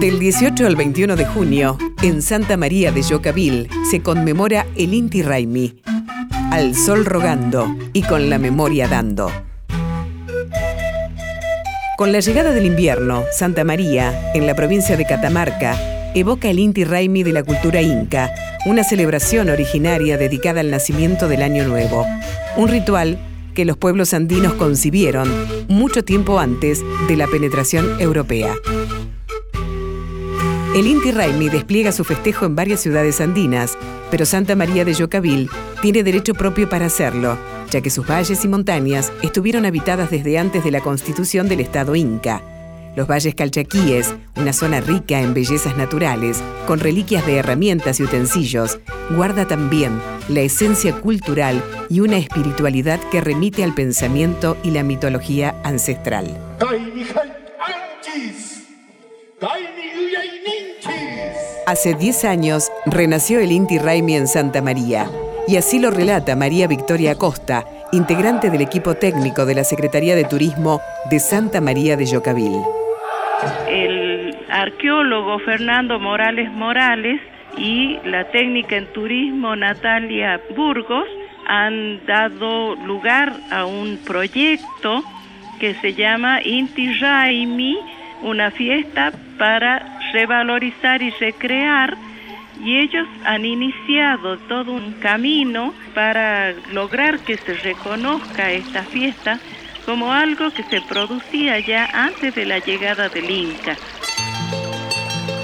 Del 18 al 21 de junio, en Santa María de Yocavil, se conmemora el Inti Raimi, al sol rogando y con la memoria dando. Con la llegada del invierno, Santa María, en la provincia de Catamarca, evoca el Inti Raimi de la cultura inca, una celebración originaria dedicada al nacimiento del Año Nuevo. Un ritual que los pueblos andinos concibieron mucho tiempo antes de la penetración europea. El Inti Raimi despliega su festejo en varias ciudades andinas, pero Santa María de Yocavil tiene derecho propio para hacerlo, ya que sus valles y montañas estuvieron habitadas desde antes de la constitución del Estado Inca. Los valles calchaquíes, una zona rica en bellezas naturales, con reliquias de herramientas y utensilios, guarda también la esencia cultural y una espiritualidad que remite al pensamiento y la mitología ancestral. Hace 10 años renació el Inti Raimi en Santa María, y así lo relata María Victoria Costa, integrante del equipo técnico de la Secretaría de Turismo de Santa María de Yocavil. El arqueólogo Fernando Morales Morales y la técnica en turismo Natalia Burgos han dado lugar a un proyecto que se llama Inti Raimi, una fiesta para revalorizar y recrear y ellos han iniciado todo un camino para lograr que se reconozca esta fiesta como algo que se producía ya antes de la llegada del Inca.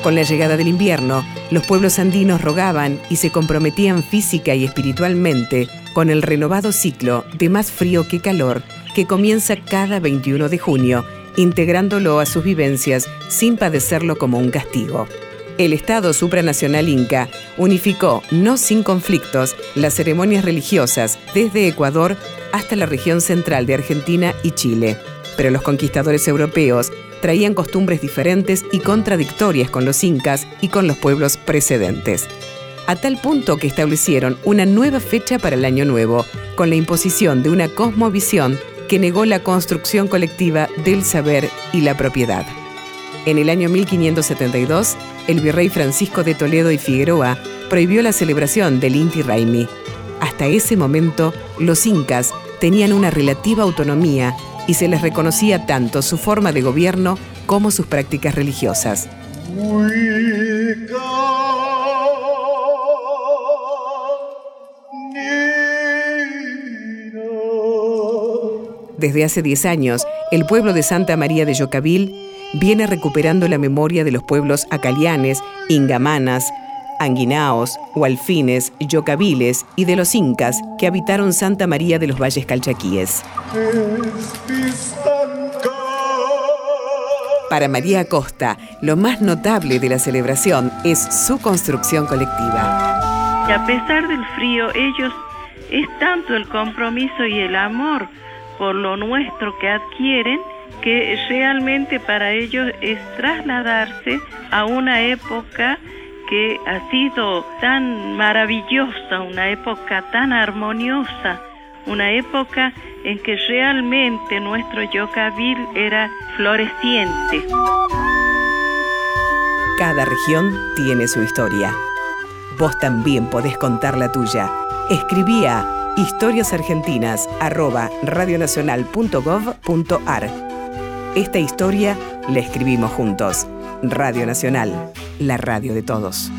Con la llegada del invierno, los pueblos andinos rogaban y se comprometían física y espiritualmente con el renovado ciclo de más frío que calor que comienza cada 21 de junio integrándolo a sus vivencias sin padecerlo como un castigo. El Estado supranacional inca unificó, no sin conflictos, las ceremonias religiosas desde Ecuador hasta la región central de Argentina y Chile. Pero los conquistadores europeos traían costumbres diferentes y contradictorias con los incas y con los pueblos precedentes. A tal punto que establecieron una nueva fecha para el Año Nuevo, con la imposición de una cosmovisión que negó la construcción colectiva del saber y la propiedad. En el año 1572, el virrey Francisco de Toledo y Figueroa prohibió la celebración del Inti Raimi. Hasta ese momento, los incas tenían una relativa autonomía y se les reconocía tanto su forma de gobierno como sus prácticas religiosas. Desde hace 10 años, el pueblo de Santa María de Yocavil viene recuperando la memoria de los pueblos acalianes, ingamanas, anguinaos, hualfines, yocaviles y de los incas que habitaron Santa María de los Valles Calchaquíes. Para María Acosta, lo más notable de la celebración es su construcción colectiva. Y a pesar del frío, ellos es tanto el compromiso y el amor por lo nuestro que adquieren, que realmente para ellos es trasladarse a una época que ha sido tan maravillosa, una época tan armoniosa, una época en que realmente nuestro Yocavil era floreciente. Cada región tiene su historia. Vos también podés contar la tuya. Escribía historiasargentinas@radionacional.gov.ar. Esta historia la escribimos juntos. Radio Nacional, la radio de todos.